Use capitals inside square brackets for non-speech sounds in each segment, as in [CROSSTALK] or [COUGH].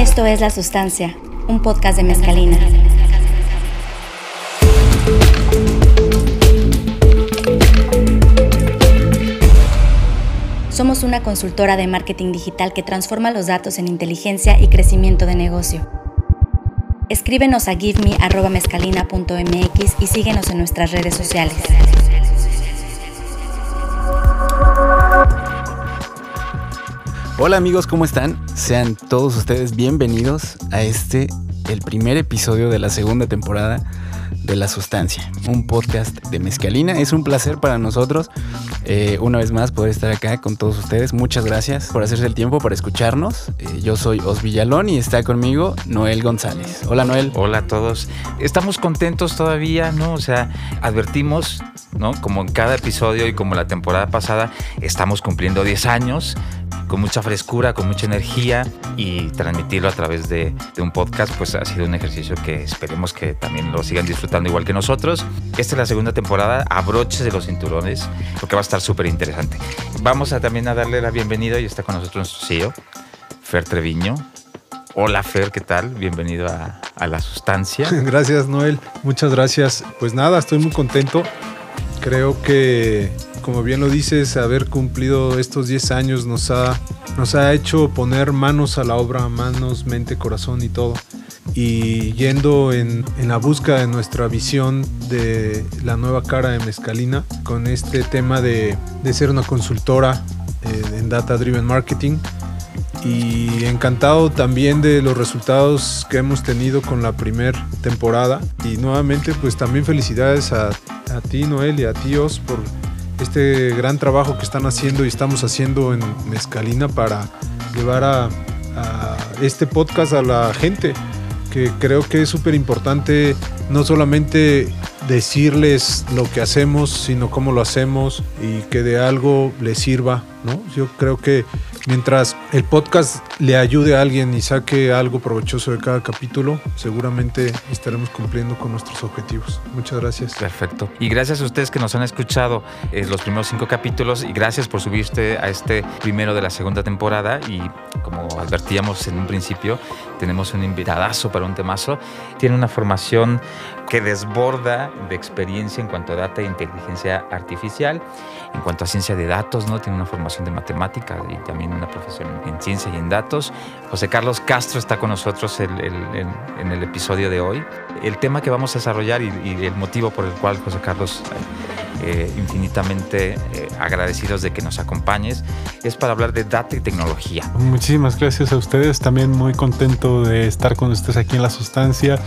Esto es La Sustancia, un podcast de Mezcalina. Somos una consultora de marketing digital que transforma los datos en inteligencia y crecimiento de negocio. Escríbenos a giveme.mezcalina.mx y síguenos en nuestras redes sociales. Hola amigos, ¿cómo están? Sean todos ustedes bienvenidos a este, el primer episodio de la segunda temporada de La Sustancia, un podcast de Mezcalina. Es un placer para nosotros, eh, una vez más, poder estar acá con todos ustedes. Muchas gracias por hacerse el tiempo para escucharnos. Eh, yo soy Os Villalón y está conmigo Noel González. Hola Noel. Hola a todos. Estamos contentos todavía, ¿no? O sea, advertimos, ¿no? Como en cada episodio y como la temporada pasada, estamos cumpliendo 10 años con mucha frescura, con mucha energía y transmitirlo a través de, un podcast, pues ha sido un ejercicio que esperemos que también lo sigan disfrutando igual que nosotros. Esta es la segunda temporada, abroches de los cinturones, porque va a estar súper interesante. Vamos a también a darle la bienvenida y está con nosotros nuestro CEO, Fer Treviño. Hola Fer, ¿qué tal? Bienvenido a, a La Sustancia. [LAUGHS] Gracias Noel, muchas gracias. Pues nada, estoy muy contento. Creo que como bien lo dices, haber cumplido estos 10 años nos ha, nos ha hecho poner manos a la obra, manos, mente, corazón y todo. Y yendo en, la búsqueda de nuestra visión de la nueva cara de Mezcalina, con este tema de, ser una consultora eh, en Data Driven Marketing. Y encantado también de los resultados que hemos tenido con la primera temporada. Y nuevamente, pues también felicidades a, a ti, Noel, y a ti, Os, por este gran trabajo que están haciendo y estamos haciendo en Mezcalina para llevar a, este podcast a la gente, que creo que es súper importante no solamente decirles lo que hacemos, sino cómo lo hacemos y que de algo les sirva, ¿no? Yo creo que mientras el podcast le ayude a alguien y saque algo provechoso de cada capítulo, seguramente estaremos cumpliendo con nuestros objetivos. Muchas gracias. Perfecto. Y gracias a ustedes que nos han escuchado eh, los primeros cinco capítulos y gracias por subirte a este primero de la segunda temporada. Y como advertíamos en un principio, tenemos un invitadazo para un temazo. Tiene una formación que desborda de experiencia en cuanto a data e inteligencia artificial, en cuanto a ciencia de datos, ¿no? Tiene una formación de matemática y también una profesión en ciencia y en datos. José Carlos Castro está con nosotros en el episodio de hoy. El tema que vamos a desarrollar y, el motivo por el cual José Carlos eh, infinitamente eh, agradecidos de que nos acompañes es para hablar de data y tecnología. Muchísimas gracias a ustedes, también muy contento de estar con ustedes aquí en La Sustancia.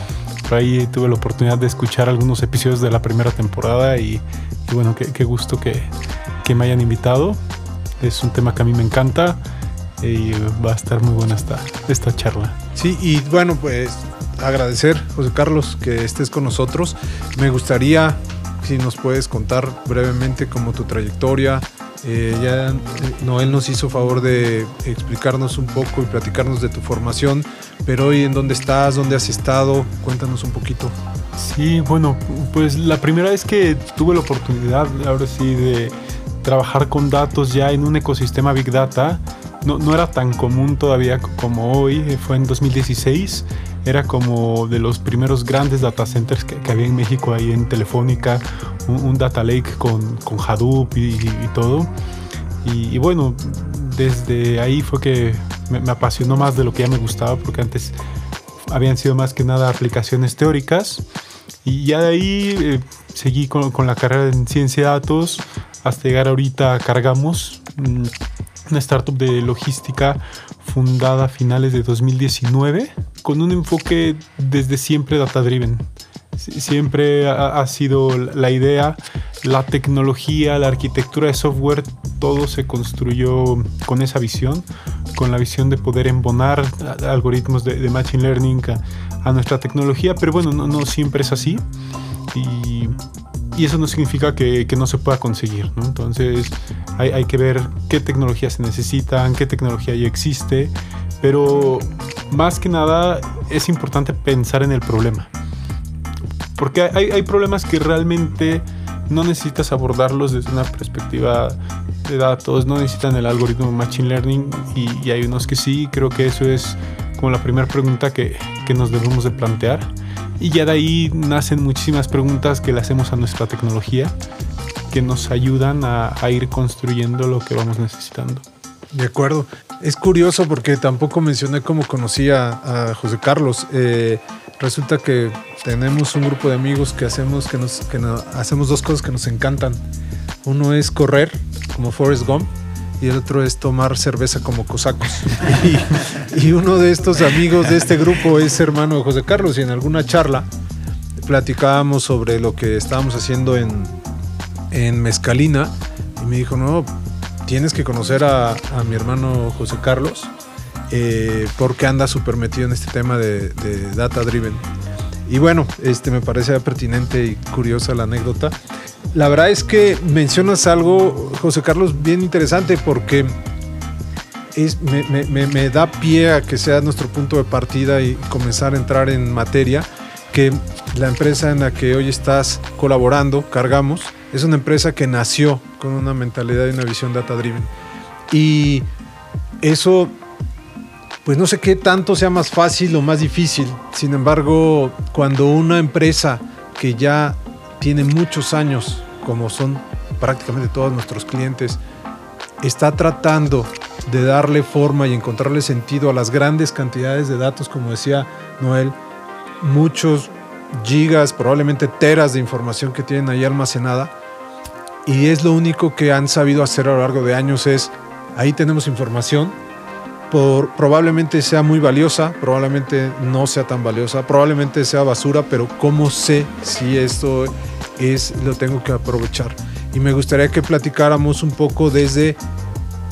Por ahí tuve la oportunidad de escuchar algunos episodios de la primera temporada y, bueno, qué, gusto que, que me hayan invitado. Es un tema que a mí me encanta y va a estar muy buena esta, esta charla. Sí, y bueno, pues agradecer, José Carlos, que estés con nosotros. Me gustaría, si nos puedes contar brevemente como tu trayectoria. Eh, ya Noel nos hizo favor de explicarnos un poco y platicarnos de tu formación, pero hoy en dónde estás, dónde has estado, cuéntanos un poquito. Sí, bueno, pues la primera vez que tuve la oportunidad, ahora sí, de trabajar con datos ya en un ecosistema Big Data no, era tan común todavía como hoy, fue en 2016 era como de los primeros grandes data centers que, había en México, ahí en Telefónica, un, data lake con, con Hadoop y, todo. Y, bueno, desde ahí fue que me, apasionó más de lo que ya me gustaba, porque antes habían sido más que nada aplicaciones teóricas. Y ya de ahí eh, seguí con, con, la carrera en ciencia de datos hasta llegar ahorita a Cargamos, mm, una startup de logística fundada a finales de 2019 con un enfoque desde siempre data driven. Siempre ha, sido la idea, la tecnología, la arquitectura de software, todo se construyó con esa visión, con la visión de poder embonar algoritmos de, Machine Learning a, nuestra tecnología, pero bueno, no, siempre es así. Eso no significa que, no se pueda conseguir, Entonces hay, hay que ver qué tecnologías se necesitan, qué tecnología ya existe, pero más que nada es importante pensar en el problema. Porque hay, problemas que realmente no necesitas abordarlos desde una perspectiva de datos, no necesitan el algoritmo Machine Learning y, hay unos que sí, creo que eso es como la primera pregunta que, que nos debemos de plantear. Y ya de ahí nacen muchísimas preguntas que le hacemos a nuestra tecnología que nos ayudan a, a ir construyendo lo que vamos necesitando. De acuerdo. Es curioso porque tampoco mencioné cómo conocí a, a José Carlos. Eh, resulta que tenemos un grupo de amigos que hacemos, que nos, que hacemos dos cosas que nos encantan. Uno es correr, como Forrest Gump, y el otro es tomar cerveza como cosacos. [LAUGHS] Y, uno de estos amigos de este grupo es hermano de José Carlos, y en alguna charla platicábamos sobre lo que estábamos haciendo en, en Mezcalina, y me dijo, no, tienes que conocer a, mi hermano José Carlos, eh, porque anda súper metido en este tema de data driven. Y bueno, este me parece pertinente y curiosa la anécdota. La verdad es que mencionas algo, José Carlos, bien interesante porque es, me, me- da pie a que sea nuestro punto de partida y comenzar a entrar en materia, que la empresa en la que hoy estás colaborando, Cargamos, es una empresa que nació con una mentalidad y una visión data driven. Y eso, pues no sé qué tanto sea más fácil o más difícil. Sin embargo, cuando una empresa que ya tiene muchos años, como son prácticamente todos nuestros clientes, está tratando de darle forma y encontrarle sentido a las grandes cantidades de datos, como decía Noel, muchos gigas, probablemente teras de información que tienen ahí almacenada. Y es lo único que han sabido hacer a lo largo de años es, ahí tenemos información, probablemente sea muy valiosa, probablemente no sea tan valiosa, probablemente sea basura, pero ¿cómo sé si esto es, lo tengo que aprovechar? Y me gustaría que platicáramos un poco desde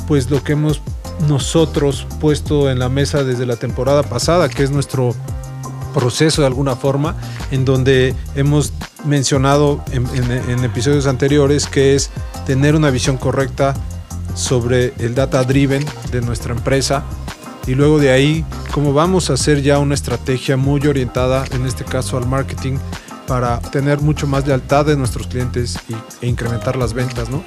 pues lo que hemos nosotros puesto en la mesa desde la temporada pasada, que es nuestro proceso de alguna forma, en donde hemos mencionado en, en- en episodios anteriores que es tener una visión correcta sobre el data driven de nuestra empresa y luego de ahí cómo vamos a hacer ya una estrategia muy orientada en este caso al marketing para tener mucho más lealtad de nuestros clientes y- e incrementar las ventas, ¿no?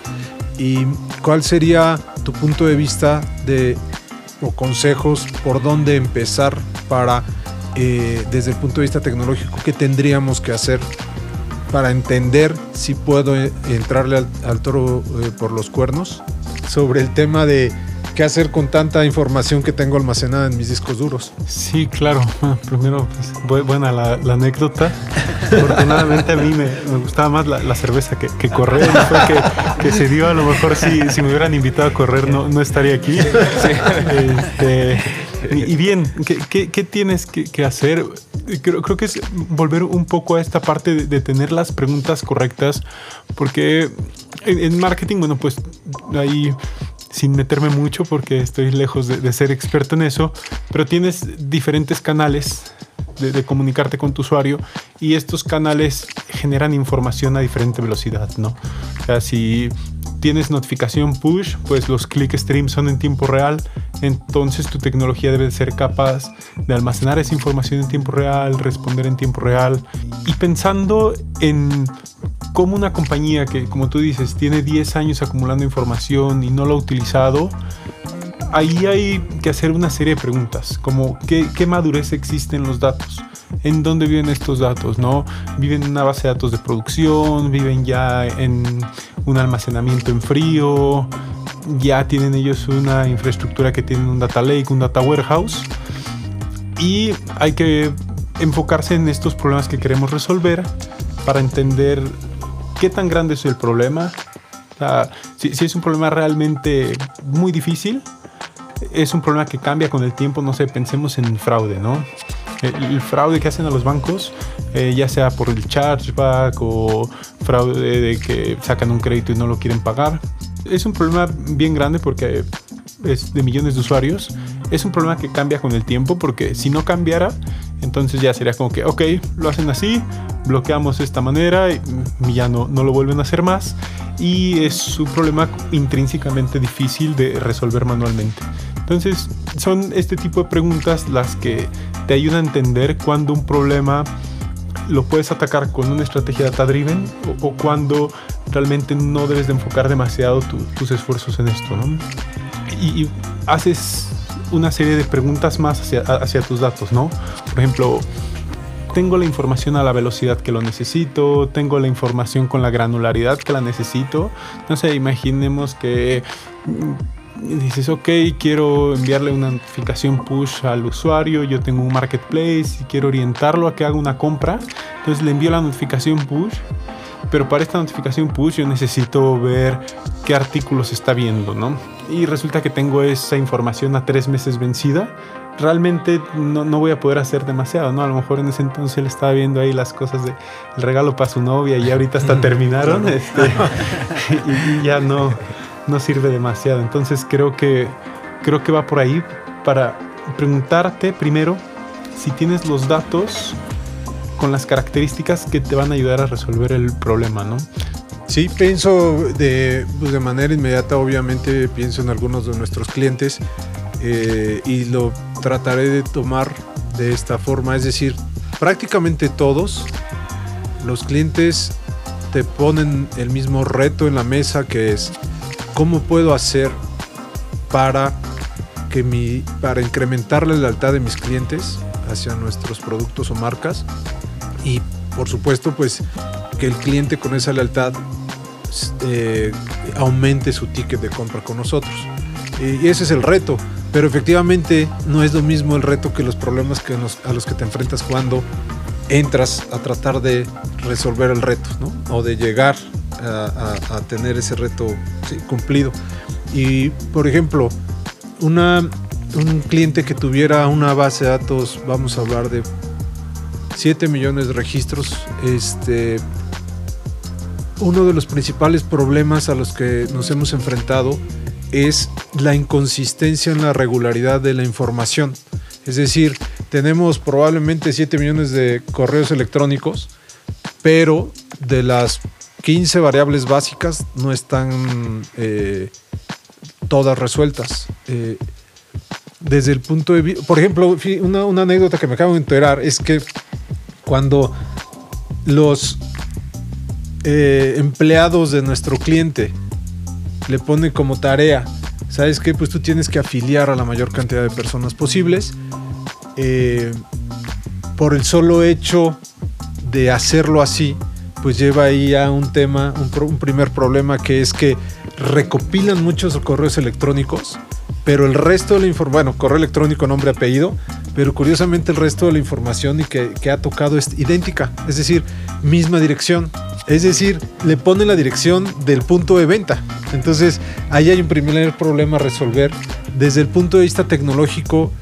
¿Y cuál sería tu punto de vista de o consejos por dónde empezar para eh, desde el punto de vista tecnológico qué tendríamos que hacer para entender si puedo eh, entrarle al, toro eh, por los cuernos sobre el tema de qué hacer con tanta información que tengo almacenada en mis discos duros. Sí, claro. Bueno, [LAUGHS] primero, pues, bu- buena la, la anécdota. Afortunadamente a mí me, me gustaba más la, la cerveza que, que correr. No fue que, que se dio. A lo mejor si, si me hubieran invitado a correr no, no estaría aquí. Este, y, y bien, ¿qué, qué- qué tienes que, que hacer? Creo, creo que es volver un poco a esta parte de, tener las preguntas correctas. Porque en, marketing, bueno, pues ahí sin meterme mucho porque estoy lejos de, ser experto en eso, pero tienes diferentes canales de, comunicarte con tu usuario y estos canales generan información a diferente velocidad, ¿no? O tienes notificación push, pues los click streams son en tiempo real, entonces tu tecnología debe ser capaz de almacenar esa información en tiempo real, responder en tiempo real. Y pensando en cómo una compañía que, como tú dices, tiene 10 años acumulando información y no lo ha utilizado, ahí hay que hacer una serie de preguntas, como qué, qué madurez existe en los datos, en dónde viven estos datos, ¿no? Viven en una base de datos de producción, viven ya en un almacenamiento en frío, ya tienen ellos una infraestructura que tienen un data lake, un data warehouse, y hay que enfocarse en estos problemas que queremos resolver para entender qué tan grande es el problema. O sea, si, si es un problema realmente muy difícil, es un problema que cambia con el tiempo, no sé, pensemos en fraude, ¿no? El, fraude que hacen a los bancos, eh, ya sea por el chargeback o fraude de que sacan un crédito y no lo quieren pagar, es un problema bien grande porque es de millones de usuarios. Es un problema que cambia con el tiempo porque si no cambiara, entonces ya sería como que, ok, lo hacen así, bloqueamos esta manera y mm, ya no, no lo vuelven a hacer más. Y es un problema intrínsecamente difícil de resolver manualmente. Entonces, son este tipo de preguntas las que te ayudan a entender cuando un problema lo puedes atacar con una estrategia data driven o, o cuando realmente no debes de enfocar demasiado tu- tus esfuerzos en esto, ¿no? Y, y haces una serie de preguntas más hacia, hacia tus datos, ¿no? Por ejemplo, tengo la información a la velocidad que lo necesito, tengo la información con la granularidad que la necesito. No sé, imaginemos que mm, dices, ok, quiero enviarle una notificación push al usuario, yo tengo un marketplace y quiero orientarlo a que haga una compra. Entonces le envío la notificación push, pero para esta notificación push yo necesito ver qué artículos está viendo, ¿no? Y resulta que tengo esa información a tres meses vencida realmente no, no, voy a poder hacer demasiado, ¿no? A lo mejor en ese entonces él estaba viendo ahí las cosas de el regalo para su novia y ahorita hasta [LAUGHS] terminaron este, [LAUGHS] y, ya no, no sirve demasiado. Entonces creo que, creo que va por ahí para preguntarte primero si tienes los datos con las características que te van a ayudar a resolver el problema, ¿no? Sí, pienso de, pues de manera inmediata, obviamente pienso en algunos de nuestros clientes eh, y lo trataré de tomar de esta forma, es decir, prácticamente todos los clientes te ponen el mismo reto en la mesa que es cómo puedo hacer para que mi para incrementar la lealtad de mis clientes hacia nuestros productos o marcas y por supuesto pues que el cliente con esa lealtad eh, aumente su ticket de compra con nosotros. Y ese es el reto. Pero efectivamente no es lo mismo el reto que los problemas que a los que te enfrentas cuando entras a tratar de resolver el reto, ¿no? O de llegar a, tener ese reto cumplido. Y, por ejemplo, una, un cliente que tuviera una base de datos, vamos a hablar de 7 millones de registros, este, uno de los principales problemas a los que nos hemos enfrentado es la inconsistencia en la regularidad de la información. Es decir, tenemos probablemente 7 millones de correos electrónicos, pero de las 15 variables básicas no están eh, todas resueltas. Eh, desde el punto de vista, por ejemplo, una, anécdota que me acabo de enterar es que cuando los eh, empleados de nuestro cliente le pone como tarea, ¿sabes qué? Pues tú tienes que afiliar a la mayor cantidad de personas posibles. Por el solo hecho de hacerlo así, pues lleva ahí a un tema, un, primer problema que es que recopilan muchos correos electrónicos, pero el resto de la información, bueno, correo electrónico, nombre, apellido, pero curiosamente el resto de la información que, que ha tocado es idéntica, es decir, misma dirección. Es decir, le pone la dirección del punto de venta. Entonces, ahí hay un primer problema a resolver. Desde el punto de vista tecnológico,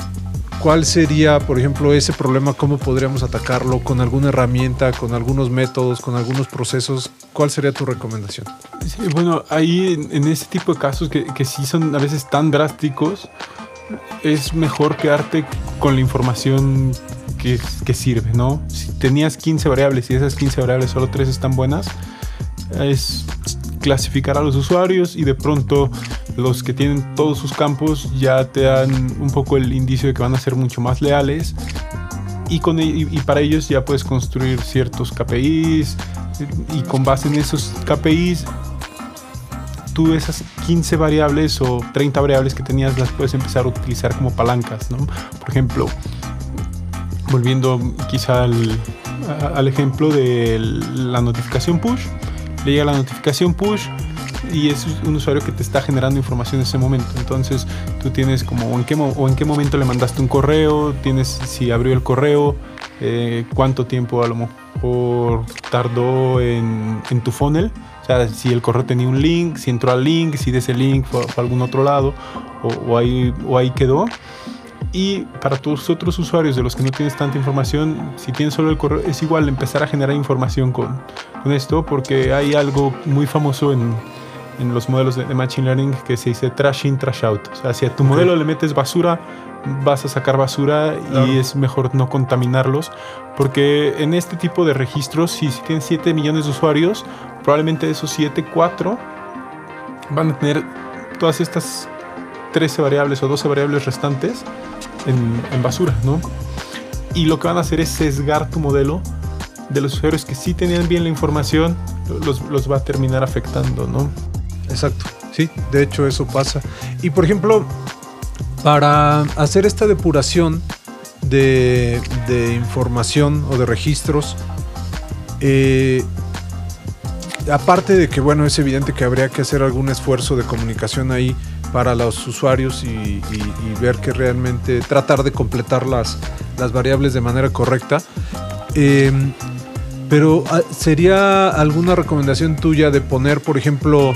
¿cuál sería, por ejemplo, ese problema? ¿Cómo podríamos atacarlo? ¿Con alguna herramienta, con algunos métodos, con algunos procesos? ¿Cuál sería tu recomendación? Sí, bueno, ahí en, ese tipo de casos que, que sí son a veces tan drásticos, es mejor quedarte con la información que, sirve, ¿no? Si tenías 15 variables y esas 15 variables solo 3 están buenas, es clasificar a los usuarios y de pronto los que tienen todos sus campos ya te dan un poco el indicio de que van a ser mucho más leales y, con, e, y, para ellos ya puedes construir ciertos KPIs y con base en esos KPIs tú esas 15 variables o 30 variables que tenías las puedes empezar a utilizar como palancas, ¿no? Por ejemplo, volviendo quizá al, ejemplo de la notificación push, le llega la notificación push y es un usuario que te está generando información en ese momento. Entonces tú tienes como en qué, o en qué momento le mandaste un correo, tienes si abrió el correo, eh, cuánto tiempo a lo mejor tardó en, tu funnel. O sea, si el correo tenía un link, si entró al link, si de ese link fue, a algún otro lado o, ahí, o ahí quedó. Y para tus otros usuarios de los que no tienes tanta información, si tienes solo el correo, es igual empezar a generar información con, con esto, porque hay algo muy famoso en, en los modelos de, Machine Learning que se dice trash in, trash out. O sea, si a tu modelo le metes basura, vas a sacar basura y es mejor no contaminarlos, porque en este tipo de registros, si, si tienes 7 millones de usuarios, probablemente de esos 7, 4 van a tener todas estas 13 variables o 12 variables restantes en, basura, ¿no? Y lo que van a hacer es sesgar tu modelo de los usuarios que sí tenían bien la información, los, los va a terminar afectando, ¿no? Exacto, sí, de hecho eso pasa. Y por ejemplo, Para hacer esta depuración de, de información o de registros, eh, aparte de que, bueno, es evidente que habría que hacer algún esfuerzo de comunicación ahí para los usuarios y, ver que realmente tratar de completar las, variables de manera correcta. Eh, pero ah, sería alguna recomendación tuya de poner, por ejemplo,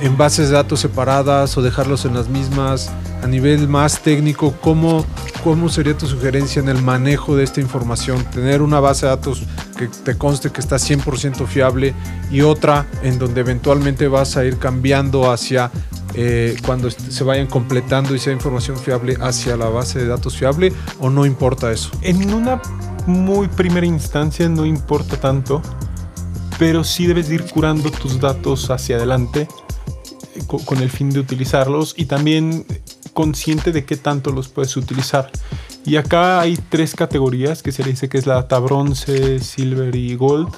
en bases de datos separadas o dejarlos en las mismas a nivel más técnico, ¿cómo, cómo sería tu sugerencia en el manejo de esta información? Tener una base de datos que te conste que está 100% fiable y otra en donde eventualmente vas a ir cambiando hacia eh, cuando se vayan completando y sea información fiable hacia la base de datos fiable o no importa eso? En una muy primera instancia no importa tanto, pero sí debes de ir curando tus datos hacia adelante eh, co- con el fin de utilizarlos y también consciente de qué tanto los puedes utilizar. Y acá hay tres categorías que se le dice que es la data bronce, silver y gold.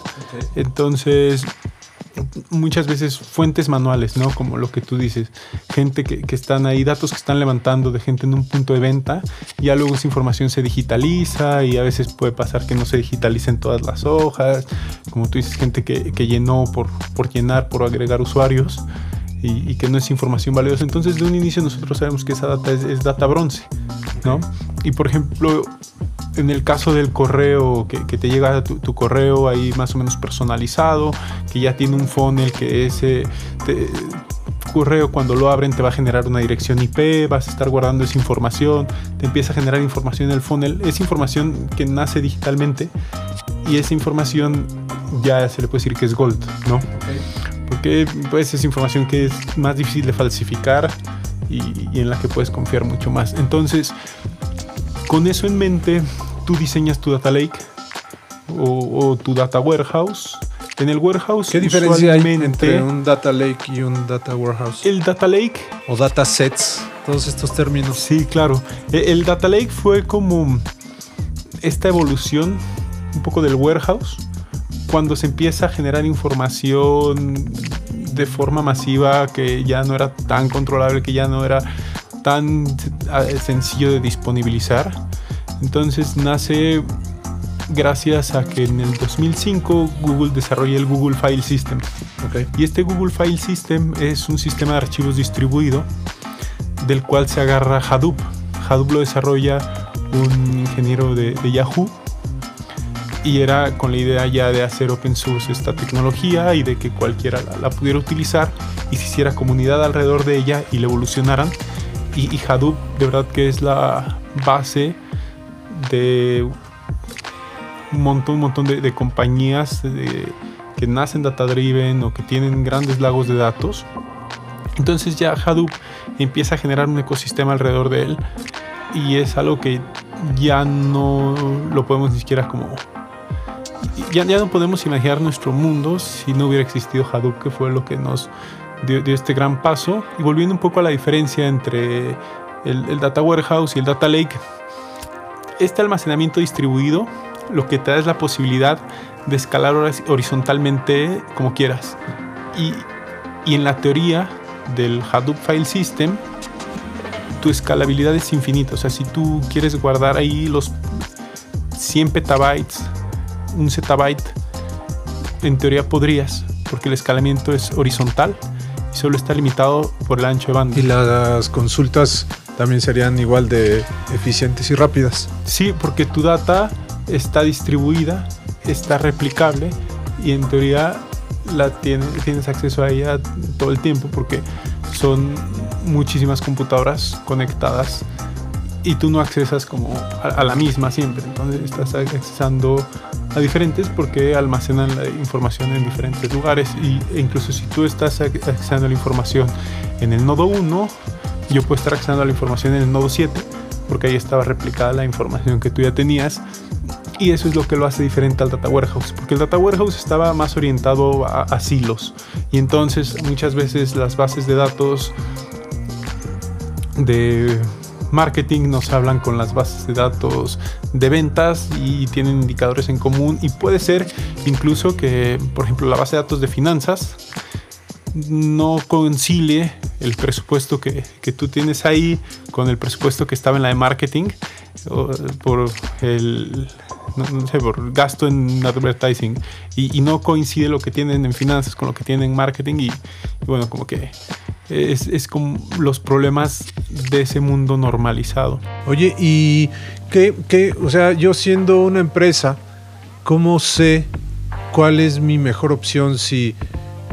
Entonces, muchas veces fuentes manuales, ¿no? Como lo que tú dices. Gente que, que están ahí, datos que están levantando de gente en un punto de venta. Ya luego esa información se digitaliza y a veces puede pasar que no se digitalicen todas las hojas. Como tú dices, gente que, que llenó por, por llenar, por agregar usuarios. Y, y que no es información valiosa. Entonces, de un inicio nosotros sabemos que esa data es, es data bronce, ¿no? Y por ejemplo, en el caso del correo, que, que te llega tu, tu correo ahí más o menos personalizado, que ya tiene un funnel que ese te- correo cuando lo abren te va a generar una dirección IP, vas a estar guardando esa información, te empieza a generar información en el funnel, es información que nace digitalmente y esa información ya se le puede decir que es gold, ¿no? Porque pues es información que es más difícil de falsificar y, y en la que puedes confiar mucho más. Entonces, con eso en mente, tú diseñas tu data lake o, o tu data warehouse. En el warehouse, ¿Qué diferencia hay entre un data lake y un data warehouse? el data lake? o data sets, todos estos términos. Sí, claro. E- El data lake fue como esta evolución un poco del warehouse cuando se empieza a generar información de forma masiva que ya no era tan controlable, que ya no era tan sencillo de disponibilizar. Entonces nace gracias a que en el 2005 Google desarrolla el Google File System. Ok. Y este Google File System es un sistema de archivos distribuido del cual se agarra Hadoop. Hadoop lo desarrolla un ingeniero de, de Yahoo y era con la idea ya de hacer open source esta tecnología y de que cualquiera la, la pudiera utilizar y se hiciera comunidad alrededor de ella y la evolucionaran. Y, Hadoop de verdad que es la base de un montón, un montón de, de compañías de- que nacen data driven o que tienen grandes lagos de datos. Entonces ya Hadoop empieza a generar un ecosistema alrededor de él y es algo que ya no lo podemos ni siquiera como... Ya, ya no podemos imaginar nuestro mundo si no hubiera existido Hadoop, que fue lo que nos dio, este gran paso. Y volviendo un poco a la diferencia entre el, Data Warehouse y el Data Lake, este almacenamiento distribuido lo que te da es la posibilidad de escalar horiz- horizontalmente como quieras. Y, y en la teoría del Hadoop File System, tu escalabilidad es infinita. O sea, si tú quieres guardar ahí los 100 petabytes, un zettabyte, en teoría podrías, porque el escalamiento es horizontal y solo está limitado por el ancho de banda. Y las consultas también serían igual de eficientes y rápidas. Sí, porque tu data está distribuida, está replicable y en teoría la tiene- tienes acceso a ella todo el tiempo porque son muchísimas computadoras conectadas y tú no accesas como a, a la misma siempre. Entonces estás accesando a diferentes porque almacenan la información en diferentes lugares y, e incluso si tú estás ac- accesando la información en el nodo 1, yo puedo estar accesando la información en el nodo 7 porque ahí estaba replicada la información que tú ya tenías y eso es lo que lo hace diferente al Data Warehouse, porque el Data Warehouse estaba más orientado a, a silos y entonces muchas veces las bases de datos de marketing nos hablan con las bases de datos de ventas y tienen indicadores en común. Y puede ser incluso que, por ejemplo, la base de datos de finanzas no concilie el presupuesto que, que, tú tienes ahí con el presupuesto que estaba en la de marketing por el no, sé, por gasto en advertising y, no coincide lo que tienen en finanzas con lo que tienen en marketing y, bueno, como que es, es, como los problemas de ese mundo normalizado. Oye, y qué, qué, o sea, yo siendo una empresa, ¿cómo sé cuál es mi mejor opción si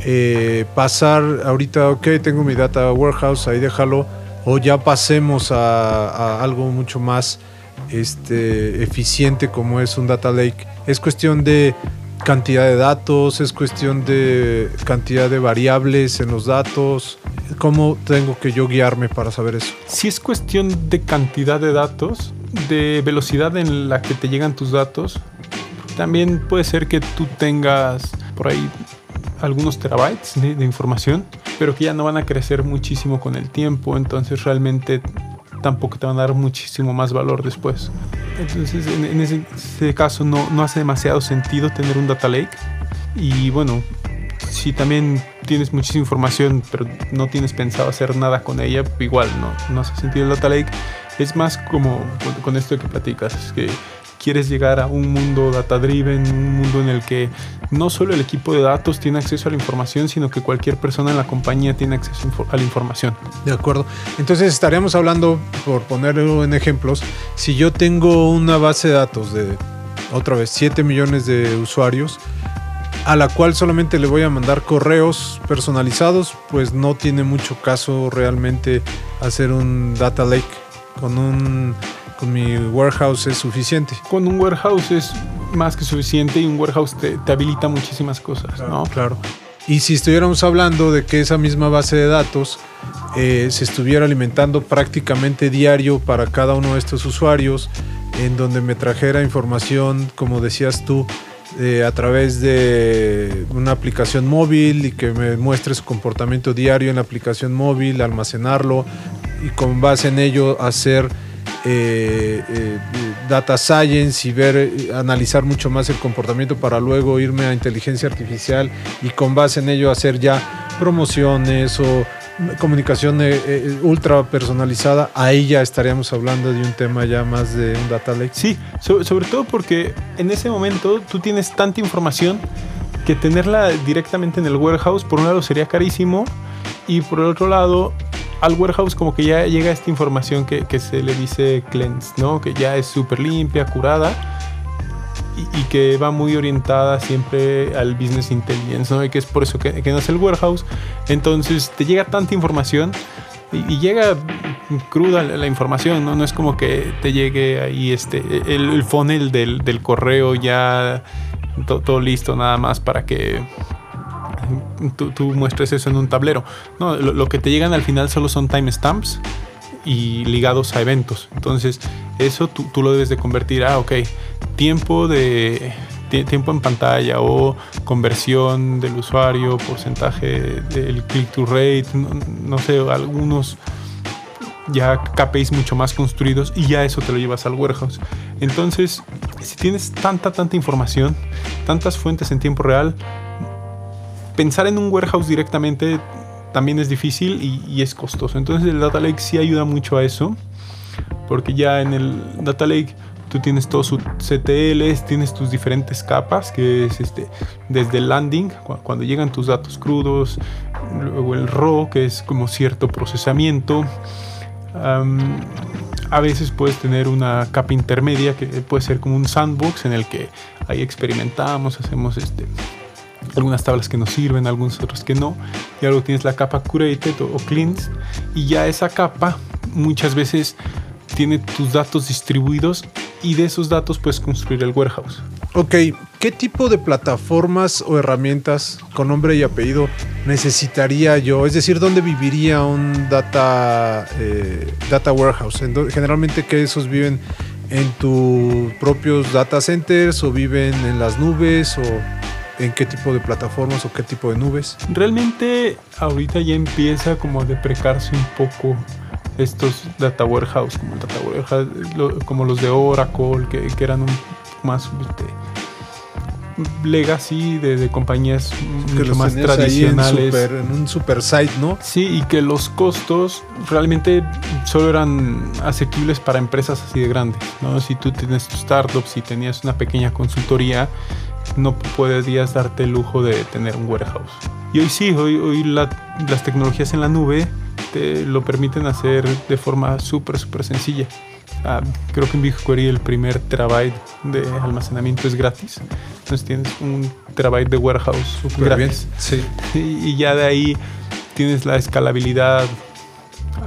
eh, pasar ahorita, ok, tengo mi data warehouse, ahí déjalo, o ya pasemos a algo mucho más este, eficiente como es un data lake? Es cuestión de cantidad de datos, es cuestión de cantidad de variables en los datos. ¿Cómo tengo que yo guiarme para saber eso? Si es cuestión de cantidad de datos, de velocidad en la que te llegan tus datos, también puede ser que tú tengas por ahí algunos terabytes de, de información, pero que ya no van a crecer muchísimo con el tiempo, entonces realmente tampoco te van a dar muchísimo más valor después. Entonces, en, en ese, ese, caso no, no hace demasiado sentido tener un data lake. Y bueno, si también tienes muchísima información, pero no tienes pensado hacer nada con ella, igual no, no hace sentido el data lake. Es más como con, con esto que platicas, que quieres llegar a un mundo data driven, un mundo en el que no solo el equipo de datos tiene acceso a la información, sino que cualquier persona en la compañía tiene acceso a la información. De acuerdo. Entonces estaríamos hablando, por ponerlo en ejemplos, si yo tengo una base de datos de, otra vez, 7 millones de usuarios, a la cual solamente le voy a mandar correos personalizados, pues no tiene mucho caso realmente hacer un data lake con un con mi warehouse es suficiente. Con un warehouse es más que suficiente y un warehouse te, te habilita muchísimas cosas, claro, ¿no? Claro. Y si estuviéramos hablando de que esa misma base de datos eh, se estuviera alimentando prácticamente diario para cada uno de estos usuarios, en donde me trajera información, como decías tú, eh, a través de una aplicación móvil y que me muestre su comportamiento diario en la aplicación móvil, almacenarlo y con base en ello hacer eh, eh, data science y ver, eh, analizar mucho más el comportamiento para luego irme a inteligencia artificial y con base en ello hacer ya promociones o comunicación ultra personalizada, ahí ya estaríamos hablando de un tema ya más de un data lake. Sí, so, sobre todo porque en ese momento tú tienes tanta información que tenerla directamente en el warehouse, por un lado sería carísimo y por el otro lado al warehouse como que ya llega esta información que, se le dice cleanse, ¿no? Que ya es súper limpia, curada y, que va muy orientada siempre al business intelligence, ¿no? Y que es por eso que, que nace el warehouse. Entonces te llega tanta información y, llega cruda la, información, ¿no? No es como que te llegue ahí este, el, el funnel del, correo ya to, todo listo nada más para que tú, tú, muestres eso en un tablero. No, lo, lo, que te llegan al final solo son timestamps y ligados a eventos. Entonces, eso tú, tú, lo debes de convertir a, ok, tiempo de tiempo en pantalla o conversión del usuario, porcentaje del click-to rate, no, no, sé, algunos ya KPIs mucho más construidos y ya eso te lo llevas al warehouse. Entonces, si tienes tanta, tanta información, tantas fuentes en tiempo real, pensar en un warehouse directamente también es difícil y, es costoso. Entonces el Data Lake sí ayuda mucho a eso, porque ya en el Data Lake tú tienes todos sus CTLs, tienes tus diferentes capas, que es este, desde el landing, cuando llegan tus datos crudos, luego el RAW, que es como cierto procesamiento. A veces puedes tener una capa intermedia que puede ser como un sandbox en el que ahí experimentamos, hacemos este, algunas tablas que nos sirven, algunos otros que no. Y luego tienes la capa curated o, cleansed. Y ya esa capa muchas veces tiene tus datos distribuidos y de esos datos puedes construir el warehouse. Ok, ¿qué tipo de plataformas o herramientas con nombre y apellido necesitaría yo? Es decir, ¿dónde viviría un data, eh, data warehouse? Generalmente que esos viven en tus propios data centers o viven en las nubes o en qué tipo de plataformas o qué tipo de nubes? Realmente ahorita ya empieza como a deprecarse un poco estos data warehouse, como, data warehouse, lo, como los de Oracle, que, que eran un más este, legacy de, de compañías que mucho los más en, tradicionales. super- en un super site, ¿no? Sí, y que los costos realmente solo eran asequibles para empresas así de grandes, ¿no? Si tú tienes tu startup, si tenías una pequeña consultoría, no podías darte el lujo de tener un warehouse. Y hoy sí, hoy, hoy la- las tecnologías en la nube te lo permiten hacer de forma súper, súper sencilla. Ah, creo que en BigQuery el primer terabyte de almacenamiento es gratis. Entonces tienes un terabyte de warehouse bien. gratis. Sí. Y, y ya de ahí tienes la escalabilidad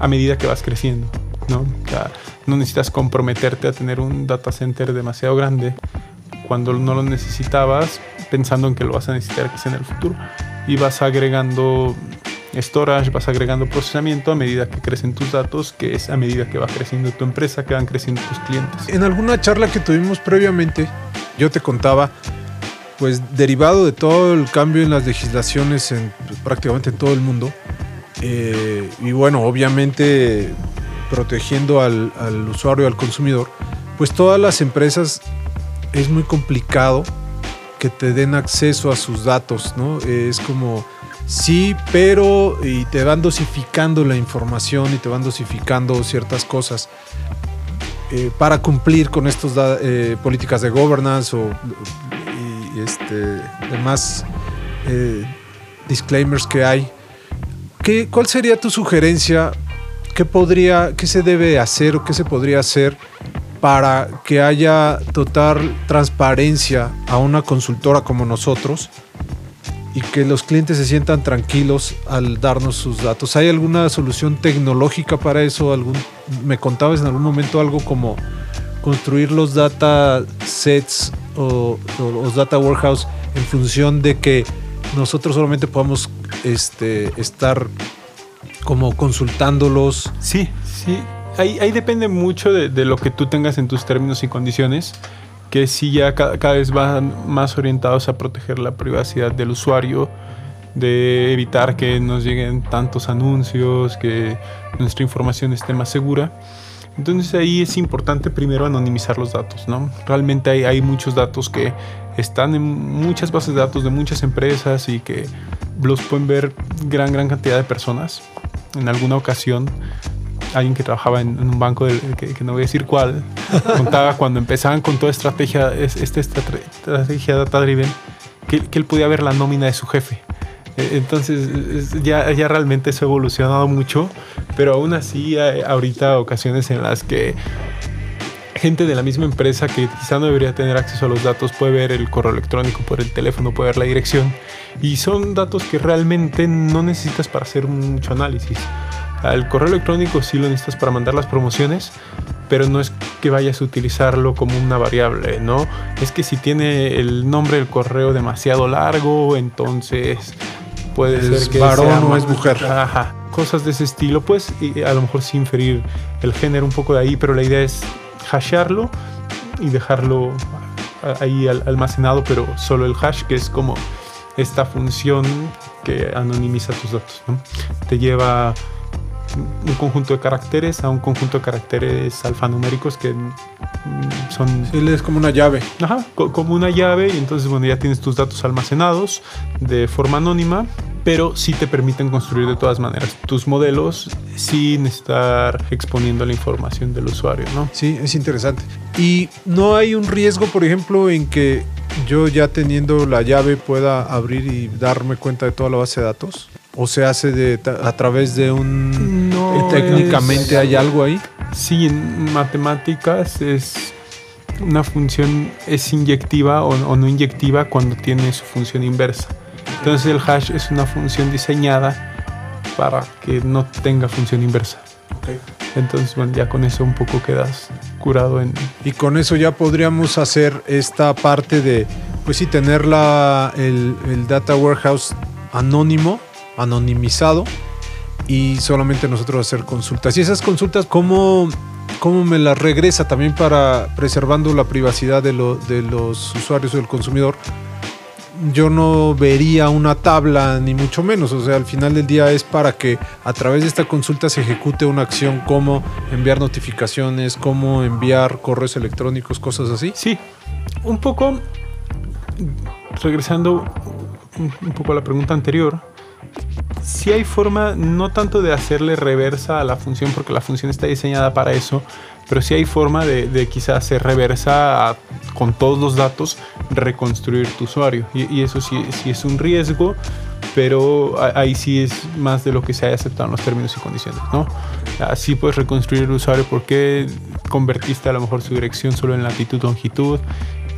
a medida que vas creciendo, ¿no? O sea, no necesitas comprometerte a tener un data center demasiado grande cuando no lo necesitabas, pensando en que lo vas a necesitar en el futuro. Y vas agregando storage, vas agregando procesamiento a medida que crecen tus datos, que es a medida que va creciendo tu empresa, que van creciendo tus clientes. En alguna charla que tuvimos previamente, yo te contaba, pues derivado de todo el cambio en las legislaciones en pues, prácticamente en todo el mundo, eh, y bueno, obviamente protegiendo al, al usuario, al consumidor, pues todas las empresas es muy complicado que te den acceso a sus datos, ¿no? Es como, sí, pero, y te van dosificando la información y te van dosificando ciertas cosas eh, para cumplir con estas políticas de governance o y, este, demás eh, disclaimers que hay. ¿Qué, ¿Cuál sería tu sugerencia? ¿Qué, podría, ¿Qué se debe hacer o qué se podría hacer para que haya total transparencia a una consultora como nosotros y que los clientes se sientan tranquilos al darnos sus datos. ¿Hay alguna solución tecnológica para eso? ¿Algún, me contabas en algún momento algo como construir los data sets o, los data warehouse en función de que nosotros solamente podamos este, estar como consultándolos. Sí, sí. Ahí, depende mucho de, lo que tú tengas en tus términos y condiciones, que sí ya cada, vez van más orientados a proteger la privacidad del usuario, de evitar que nos lleguen tantos anuncios, que nuestra información esté más segura. Entonces ahí es importante primero anonimizar los datos, ¿no? Realmente hay muchos datos que están en muchas bases de datos de muchas empresas y que los pueden ver gran, gran cantidad de personas. En alguna ocasión, alguien que trabajaba en, en un banco, de, que, que, no voy a decir cuál, [LAUGHS] contaba cuando empezaban con toda estrategia, esta estrategia data driven, que, que él podía ver la nómina de su jefe. Entonces ya, ya realmente eso ha evolucionado mucho, pero aún así hay ahorita ocasiones en las que gente de la misma empresa que quizá no debería tener acceso a los datos puede ver el correo electrónico por el teléfono, puede ver la dirección y son datos que realmente no necesitas para hacer mucho análisis. El correo electrónico sí lo necesitas para mandar las promociones, pero no es que vayas a utilizarlo como una variable, ¿no? Es que si tiene el nombre del correo demasiado largo, entonces puede es ser que varón sea o es mujer. Ajá, cosas de ese estilo, pues y a lo mejor sí inferir el género un poco de ahí, pero la idea es hashearlo y dejarlo ahí almacenado, pero solo el hash, que es como esta función que anonimiza tus datos, ¿no? Te lleva un conjunto de caracteres a un conjunto de caracteres alfanuméricos que son... Sí, es como una llave. Ajá, co como una llave y entonces bueno, ya tienes tus datos almacenados de forma anónima, pero sí te permiten construir de todas maneras tus modelos sin estar exponiendo la información del usuario, ¿no? Sí, es interesante. Y no hay un riesgo, por ejemplo, en que yo ya teniendo la llave pueda abrir y darme cuenta de toda la base de datos. ¿O se hace de, a través de un... No, técnicamente es, hay algo ahí? Sí, en matemáticas es una función es inyectiva o, o, no inyectiva cuando tiene su función inversa. Entonces el hash es una función diseñada para que no tenga función inversa. Okay. Entonces, bueno, ya con eso un poco quedas curado en... Y con eso ya podríamos hacer esta parte de, pues sí, tener la, el, el data warehouse anónimo anonimizado y solamente nosotros hacer consultas. Y esas consultas, ¿cómo, cómo me las regresa también para preservando la privacidad de, lo, de los usuarios o del consumidor? Yo no vería una tabla ni mucho menos, o sea, al final del día es para que a través de esta consulta se ejecute una acción como enviar notificaciones, como enviar correos electrónicos, cosas así. Sí, un poco regresando un, poco a la pregunta anterior, si hay forma no tanto de hacerle reversa a la función, porque la función está diseñada para eso, pero sí hay forma de, quizás hacer reversa con todos los datos, reconstruir tu usuario. Y, eso sí, sí es un riesgo, pero ahí sí es más de lo que se haya aceptado en los términos y condiciones, ¿no? Así puedes reconstruir el usuario porque convertiste a lo mejor su dirección solo en latitud longitud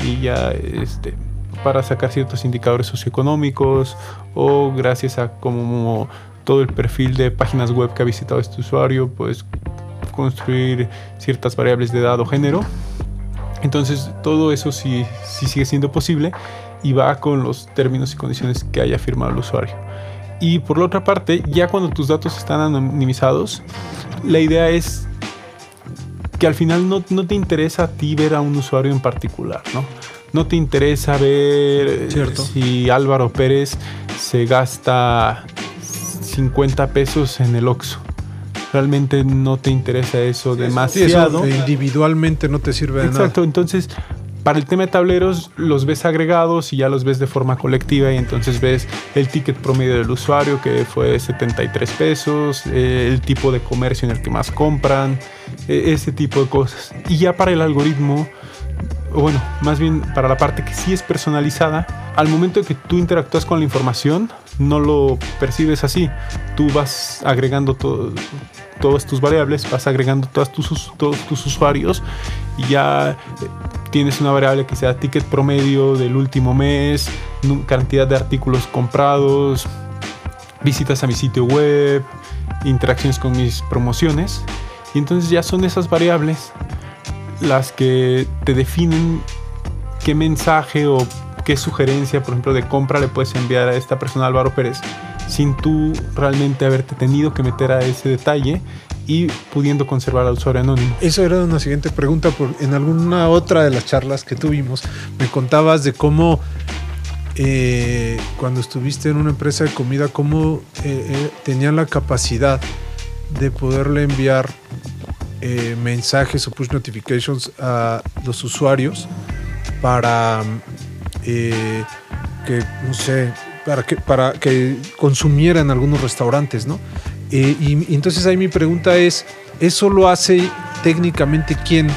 y ya este, para sacar ciertos indicadores socioeconómicos o gracias a como todo el perfil de páginas web que ha visitado este usuario, pues construir ciertas variables de edad o género. Entonces todo eso sí, sí sigue siendo posible y va con los términos y condiciones que haya firmado el usuario. Y por la otra parte, ya cuando tus datos están anonimizados, la idea es que al final no, no te interesa a ti ver a un usuario en particular, ¿no? No te interesa ver eh, Cierto. si Álvaro Pérez se gasta 50 pesos en el Oxxo. Realmente no te interesa eso Sí, eso demasiado. individualmente no te sirve de Exacto, entonces para el tema de tableros los ves agregados y ya los ves de forma colectiva y entonces ves el ticket promedio del usuario que fue 73 pesos, eh, el tipo de comercio en el que más compran, eh, ese tipo de cosas. Y ya para el algoritmo, o bueno, más bien para la parte que sí es personalizada, al momento que tú interactúas con la información, no lo percibes así. Tú vas agregando todas tus variables, vas agregando todas tus, us- todos tus usuarios y ya eh, tienes una variable que sea ticket promedio del último mes, cantidad de artículos comprados, visitas a mi sitio web, interacciones con mis promociones. Y entonces ya son esas variables las que te definen qué mensaje o qué sugerencia, por ejemplo, de compra le puedes enviar a esta persona Álvaro Pérez sin tú realmente haberte tenido que meter a ese detalle y pudiendo conservar al usuario anónimo. Eso era una siguiente pregunta. Por, en alguna otra de las charlas que tuvimos, me contabas de cómo eh, cuando estuviste en una empresa de comida, cómo eh, eh, tenían la capacidad de poderle enviar eh, mensajes o push notifications a los usuarios para eh, que, no sé, para que, para que consumieran algunos restaurantes, ¿no? Eh, y, entonces ahí mi pregunta es, ¿eso lo hace técnicamente quién?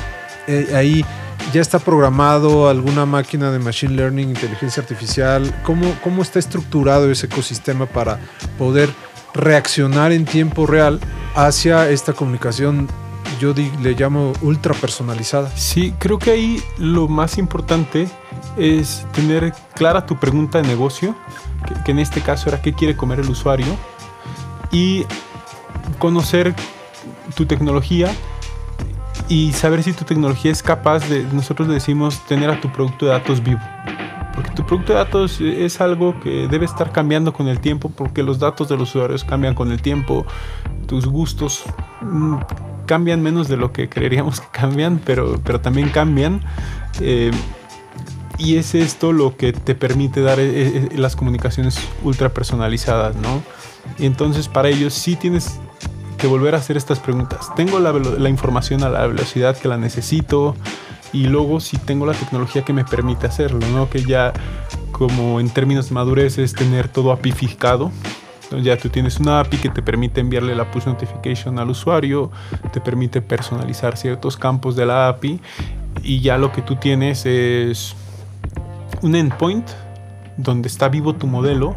Ahí ya está programado alguna máquina de machine learning, inteligencia artificial. ¿Cómo, ¿Cómo está estructurado ese ecosistema para poder reaccionar en tiempo real hacia esta comunicación? Yo le llamo ultra personalizada. Sí, creo que ahí lo más importante es tener clara tu pregunta de negocio, que, que en este caso era qué quiere comer el usuario, y conocer tu tecnología y saber si tu tecnología es capaz de, nosotros le decimos, tener a tu producto de datos vivo. Porque tu producto de datos es algo que debe estar cambiando con el tiempo, porque los datos de los usuarios cambian con el tiempo, tus gustos mm, cambian menos de lo que creeríamos que cambian, pero, pero también cambian. Eh, y es esto lo que te permite dar eh, eh, las comunicaciones ultra personalizadas, ¿no? Y entonces para ellos sí tienes que volver a hacer estas preguntas. ¿Tengo la, la información a la velocidad que la necesito? Y luego si tengo la tecnología que me permite hacerlo, ¿no? Que ya como en términos de madurez es tener todo apificado. Ya tú tienes una API que te permite enviarle la push notification al usuario, te permite personalizar ciertos campos de la API y ya lo que tú tienes es un endpoint donde está vivo tu modelo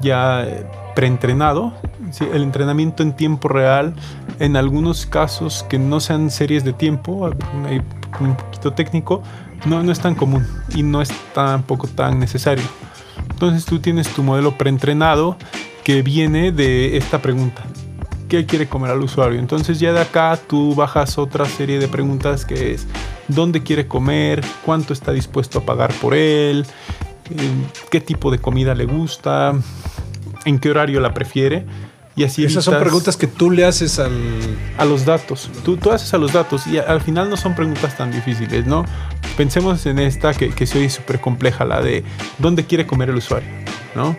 ya preentrenado, sí, el entrenamiento en tiempo real, en algunos casos que no sean series de tiempo, un poquito técnico, no, no es tan común y no es tampoco tan necesario. Entonces tú tienes tu modelo preentrenado que viene de esta pregunta. ¿Qué quiere comer al usuario? Entonces ya de acá tú bajas otra serie de preguntas que es ¿dónde quiere comer? ¿Cuánto está dispuesto a pagar por él? Eh, ¿Qué tipo de comida le gusta? ¿En qué horario la prefiere? Y así Esas son preguntas que tú le haces al... a los datos. Tú, tú haces a los datos y al final no son preguntas tan difíciles, ¿no? Pensemos en esta que, que se oye súper compleja, la de dónde quiere comer el usuario, ¿no?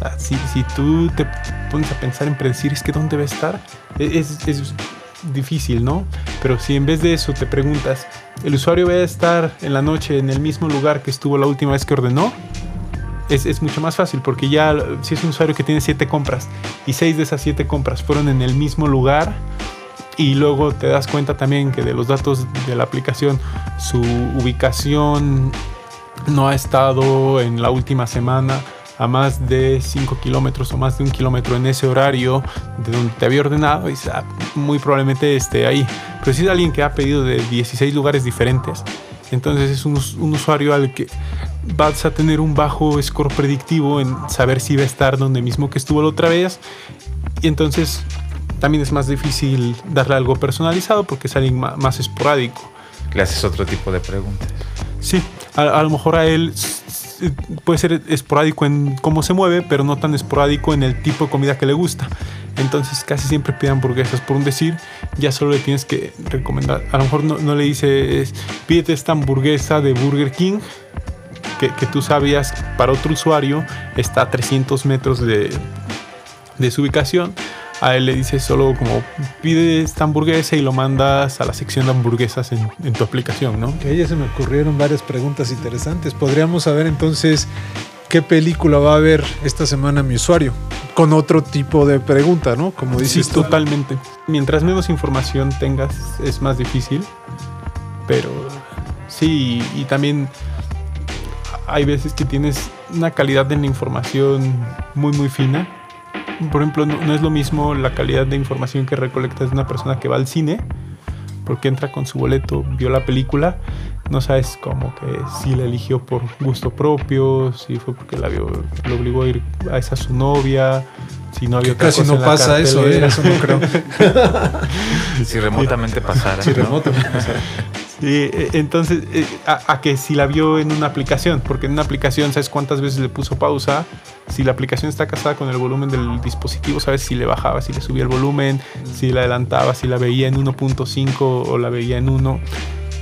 Ah, Si, tú te pones a pensar en predecir es que dónde va a estar, e- es, difícil, ¿no? Pero si en vez de eso te preguntas, ¿el usuario va a estar en la noche en el mismo lugar que estuvo la última vez que ordenó? Es, mucho más fácil porque ya si es un usuario que tiene siete compras y seis de esas siete compras fueron en el mismo lugar y luego te das cuenta también que de los datos de la aplicación su ubicación no ha estado en la última semana a más de 5 kilómetros o más de un kilómetro en ese horario de donde te había ordenado y muy probablemente esté ahí. Pero si es alguien que ha pedido de 16 lugares diferentes, entonces es un, un, usuario al que vas a tener un bajo score predictivo en saber si va a estar donde mismo que estuvo la otra vez. Y entonces también es más difícil darle algo personalizado porque es alguien más esporádico. Le haces otro tipo de preguntas. Sí, a, a lo mejor a él puede ser esporádico en cómo se mueve, pero no tan esporádico en el tipo de comida que le gusta. Entonces casi siempre pide hamburguesas. Por un decir, ya solo le tienes que recomendar. A lo mejor no, le dices, pídete esta hamburguesa de Burger King, que, que, tú sabías para otro usuario está a 300 metros de, de su ubicación a él le dices solo como pide esta hamburguesa y lo mandas a la sección de hamburguesas en, tu aplicación, ¿no? Que ya se me ocurrieron varias preguntas interesantes. Podríamos saber entonces qué película va a ver esta semana mi usuario con otro tipo de pregunta, ¿no? Como dices. Sí, totalmente. Mientras menos información tengas es más difícil, pero sí, y también hay veces que tienes una calidad de la información muy muy fina por ejemplo, no, es lo mismo la calidad de información que recolectas de una persona que va al cine, porque entra con su boleto, vio la película, no sabes como que si la eligió por gusto propio, si fue porque la vio, lo obligó a ir a esa su novia, si no había casi no pasa eso, ¿eh? eso no creo. [LAUGHS] [LAUGHS] si remotamente pasara. Si remotamente pasara. [LAUGHS] Eh, entonces, eh, a, que si la vio en una aplicación, porque en una aplicación sabes cuántas veces le puso pausa, si la aplicación está casada con el volumen del dispositivo, sabes si le bajaba, si le subía el volumen, si la adelantaba, si la veía en 1.5 o la veía en 1,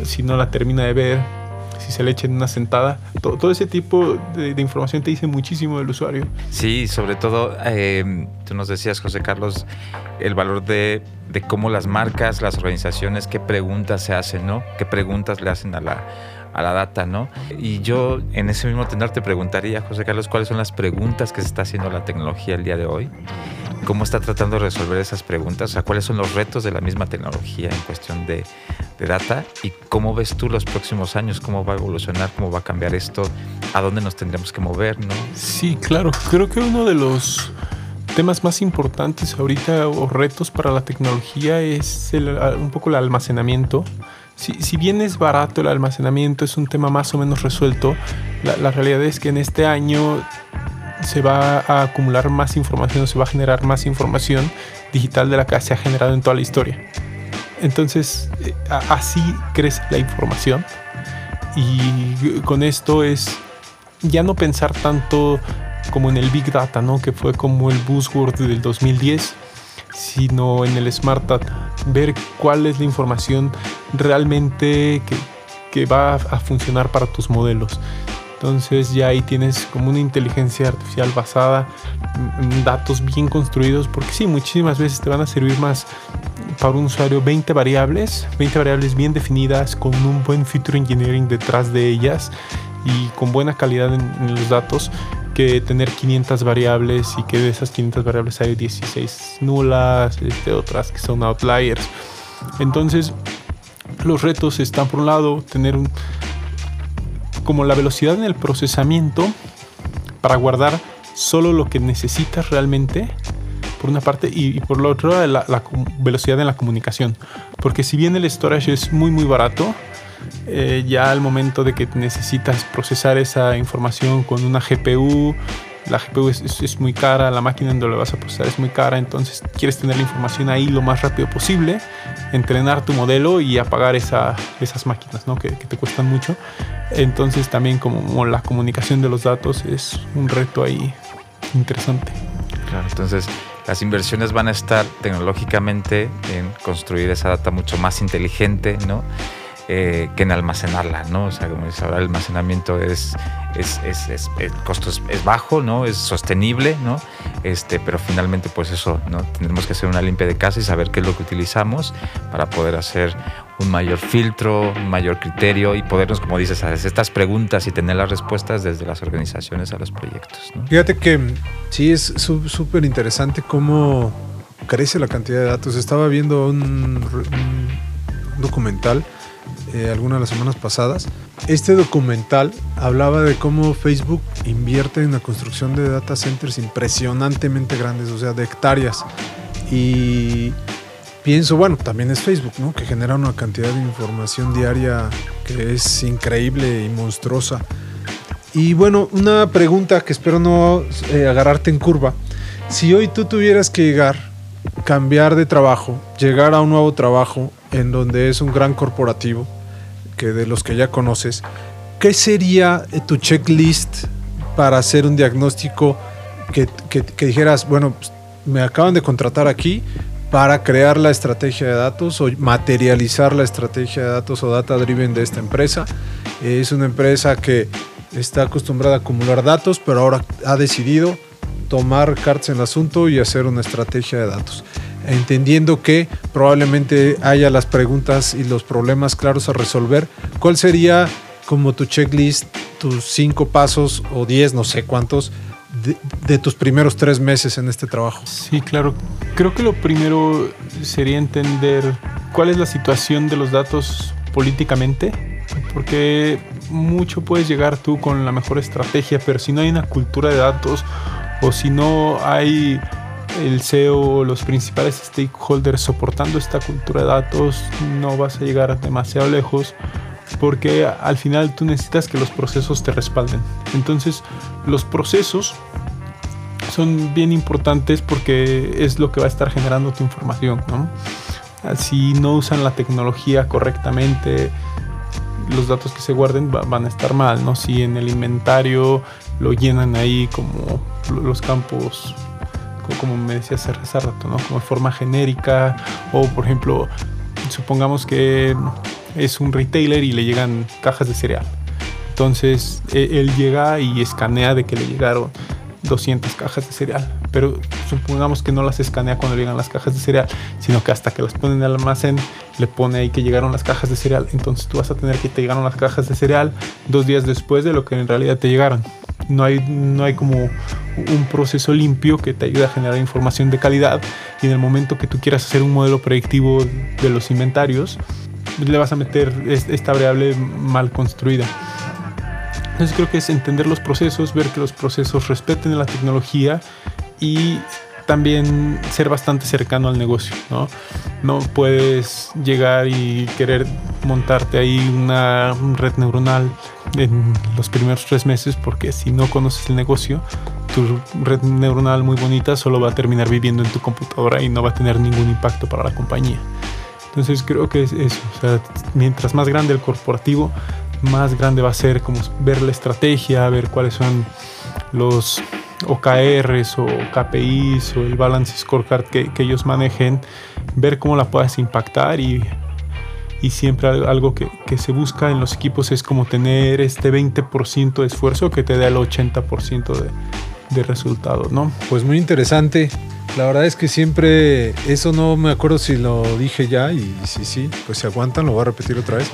si no la termina de ver si se le echa en una sentada. Todo, ese tipo de, información te dice muchísimo del usuario. Sí, sobre todo, eh, tú nos decías, José Carlos, el valor de, de, cómo las marcas, las organizaciones, qué preguntas se hacen, ¿no? ¿Qué preguntas le hacen a la, a la data, ¿no? Y yo en ese mismo tenor te preguntaría, José Carlos, cuáles son las preguntas que se está haciendo la tecnología el día de hoy cómo está tratando de resolver esas preguntas, o sea, cuáles son los retos de la misma tecnología en cuestión de, data y cómo ves tú los próximos años, cómo va a evolucionar, cómo va a cambiar esto, a dónde nos tendremos que mover, ¿no? Sí, claro, creo que uno de los temas más importantes ahorita o retos para la tecnología es un poco el almacenamiento. Si, bien es barato el almacenamiento, es un tema más o menos resuelto, la, la realidad es que en este año se va a acumular más información, se va a generar más información digital de la que se ha generado en toda la historia. Entonces, eh, así crece la información. Y con esto es ya no pensar tanto como en el Big Data, ¿no? que fue como el buzzword del 2010, sino en el Smart Data. Ver cuál es la información realmente que, que va a funcionar para tus modelos. Entonces ya ahí tienes como una inteligencia artificial basada en datos bien construidos, porque sí, muchísimas veces te van a servir más para un usuario 20 variables, 20 variables bien definidas, con un buen feature engineering detrás de ellas y con buena calidad en, los datos, que tener 500 variables y que de esas 500 variables hay 16 nulas, este, otras que son outliers. Entonces, los retos están por un lado tener un, como la velocidad en el procesamiento para guardar solo lo que necesitas realmente, por una parte, y, por la otra, la, velocidad en la comunicación. Porque si bien el storage es muy, muy barato, eh, ya al momento de que necesitas procesar esa información con una GPU, la GPU es, muy cara, la máquina donde la vas a procesar es muy cara, entonces quieres tener la información ahí lo más rápido posible, entrenar tu modelo y apagar esa, esas máquinas ¿no? que, te cuestan mucho. Entonces también como la comunicación de los datos es un reto ahí interesante. Claro, entonces las inversiones van a estar tecnológicamente en construir esa data mucho más inteligente, ¿no? Eh, que en almacenarla, ¿no? O sea, como dice ahora, el almacenamiento es, es, es, el costo es, bajo, ¿no? Es sostenible, ¿no? Este, pero finalmente, pues eso, ¿no? Tendremos que hacer una limpia de casa y saber qué es lo que utilizamos para poder hacer un mayor filtro, un mayor criterio y podernos, como dices, hacer estas preguntas y tener las respuestas desde las organizaciones a los proyectos. Fíjate que sí es súper interesante cómo crece la cantidad de datos. Estaba viendo un, documental eh, algunas de las semanas pasadas. Este documental hablaba de cómo Facebook invierte en la construcción de data centers impresionantemente grandes, o sea, de hectáreas. Y pienso, bueno, también es Facebook, ¿no? Que genera una cantidad de información diaria que es increíble y monstruosa. Y bueno, una pregunta que espero no eh, agarrarte en curva. Si hoy tú tuvieras que llegar, cambiar de trabajo, llegar a un nuevo trabajo en donde es un gran corporativo, que de los que ya conoces, ¿qué sería eh, tu checklist para hacer un diagnóstico que, que dijeras, bueno, pues, me acaban de contratar aquí, para crear la estrategia de datos o materializar la estrategia de datos o data driven de esta empresa. Es una empresa que está acostumbrada a acumular datos, pero ahora ha decidido tomar cartas en el asunto y hacer una estrategia de datos. Entendiendo que probablemente haya las preguntas y los problemas claros a resolver, ¿cuál sería como tu checklist, tus cinco pasos o diez, no sé cuántos, de, tus primeros tres meses en este trabajo? Sí, claro. Creo que lo primero sería entender cuál es la situación de los datos políticamente, porque mucho puedes llegar tú con la mejor estrategia, pero si no hay una cultura de datos o si no hay el CEO, los principales stakeholders soportando esta cultura de datos, no vas a llegar demasiado lejos porque al final tú necesitas que los procesos te respalden. Entonces, los procesos son bien importantes porque es lo que va a estar generando tu información, ¿no? Si no usan la tecnología correctamente, los datos que se guarden van a estar mal, ¿no? Si en el inventario lo llenan ahí como los campos, como me decías hace rato, ¿no? Como forma genérica, o por ejemplo, supongamos que es un retailer y le llegan cajas de cereal. Entonces e, él llega y escanea de que le llegaron 200 cajas de cereal. Pero supongamos que no las escanea cuando llegan las cajas de cereal, sino que hasta que las ponen en el almacén le pone ahí que llegaron las cajas de cereal. Entonces tú vas a tener que te llegaron las cajas de cereal dos días después de lo que en realidad te llegaron. No hay, no hay como un proceso limpio que te ayude a generar información de calidad y en el momento que tú quieras hacer un modelo predictivo de los inventarios, le vas a meter esta variable mal construida. Entonces creo que es entender los procesos, ver que los procesos respeten la tecnología y también ser bastante cercano al negocio, ¿no? No puedes llegar y querer montarte ahí una red neuronal en los primeros tres meses porque si no conoces el negocio, tu red neuronal muy bonita solo va a terminar viviendo en tu computadora y no va a tener ningún impacto para la compañía. Entonces creo que es eso, o sea, mientras más grande el corporativo, más grande va a ser como ver la estrategia, ver cuáles son los OKRs o KPIs o el balance scorecard que, que ellos manejen, ver cómo la puedes impactar y, y siempre algo que, que, se busca en los equipos es como tener este 20% de esfuerzo que te dé el 80% de, de resultados, ¿no? Pues muy interesante. La verdad es que siempre, eso no me acuerdo si lo dije ya y si sí, pues si aguantan lo voy a repetir otra vez.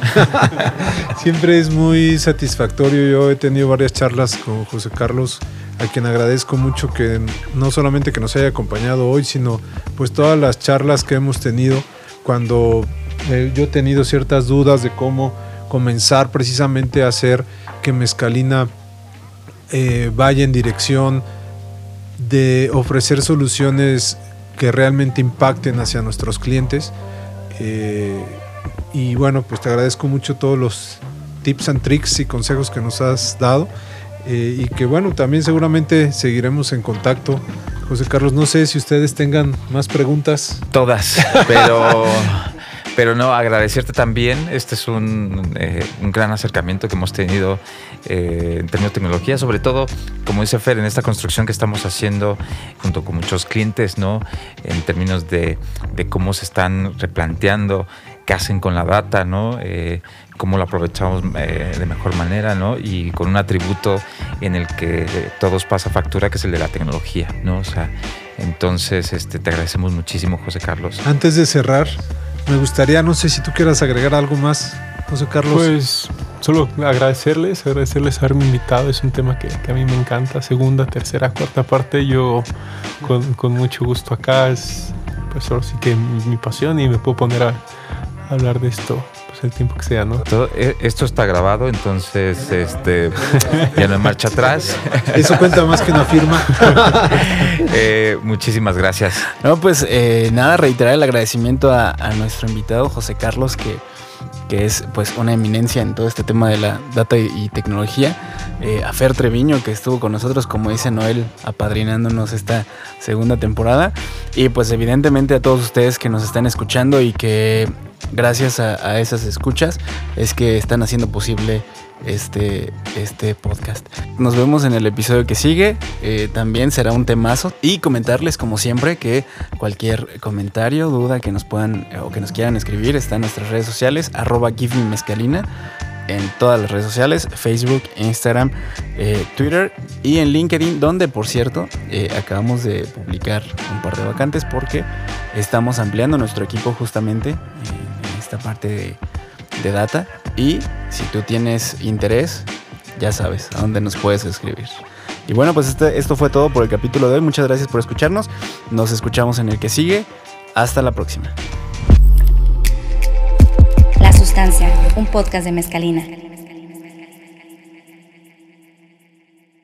[LAUGHS] siempre es muy satisfactorio. Yo he tenido varias charlas con José Carlos, a quien agradezco mucho que no solamente que nos haya acompañado hoy, sino pues todas las charlas que hemos tenido cuando eh, yo he tenido ciertas dudas de cómo comenzar precisamente a hacer que Mezcalina eh, vaya en dirección de ofrecer soluciones que realmente impacten hacia nuestros clientes. Eh, y bueno, pues te agradezco mucho todos los tips and tricks y consejos que nos has dado. Eh, y que bueno, también seguramente seguiremos en contacto. José Carlos, no sé si ustedes tengan más preguntas. Todas, [LAUGHS] pero Pero no, agradecerte también. Este es un, eh, un gran acercamiento que hemos tenido eh, en términos de tecnología, sobre todo, como dice Fer, en esta construcción que estamos haciendo junto con muchos clientes, ¿no? En términos de, de cómo se están replanteando qué hacen con la data, ¿no? Eh, cómo lo aprovechamos eh, de mejor manera, ¿no? Y con un atributo en el que todos pasa factura, que es el de la tecnología, ¿no? O sea, entonces este, te agradecemos muchísimo, José Carlos. Antes de cerrar, me gustaría, no sé si tú quieras agregar algo más, José Carlos. Pues solo agradecerles, agradecerles haberme invitado. Es un tema que, a mí me encanta. Segunda, tercera, cuarta parte, yo con, mucho gusto acá. Es pues solo sí que mi, pasión y me puedo poner a, hablar de esto el tiempo que sea, ¿no? Todo, eh, esto está grabado, entonces este, [LAUGHS] ya no hay marcha atrás. [LAUGHS] Eso cuenta más que una firma. [LAUGHS] Eh, muchísimas gracias. No, pues eh, nada, reiterar el agradecimiento a, a nuestro invitado José Carlos, que, que es pues una eminencia en todo este tema de la data y, y tecnología. Eh, a Fer Treviño, que estuvo con nosotros, como dice Noel, apadrinándonos esta segunda temporada. Y pues evidentemente a todos ustedes que nos están escuchando y que gracias a, esas escuchas es que están haciendo posible este, este podcast. Nos vemos en el episodio que sigue. Eh, también será un temazo. Y comentarles, como siempre, que cualquier comentario, duda que nos puedan eh, o que nos quieran escribir está en nuestras redes sociales, arroba mezcalina en todas las redes sociales, Facebook, Instagram, eh, Twitter y en LinkedIn, donde por cierto acabamos de publicar un par de vacantes porque estamos ampliando nuestro equipo justamente en esta parte de, data y si tú tienes interés, ya sabes a dónde nos puedes escribir. Y bueno, pues este, esto fue todo por el capítulo de hoy. Muchas gracias por escucharnos. Nos escuchamos en el que sigue. Hasta la próxima. La Sustancia, un podcast de Mezcalina.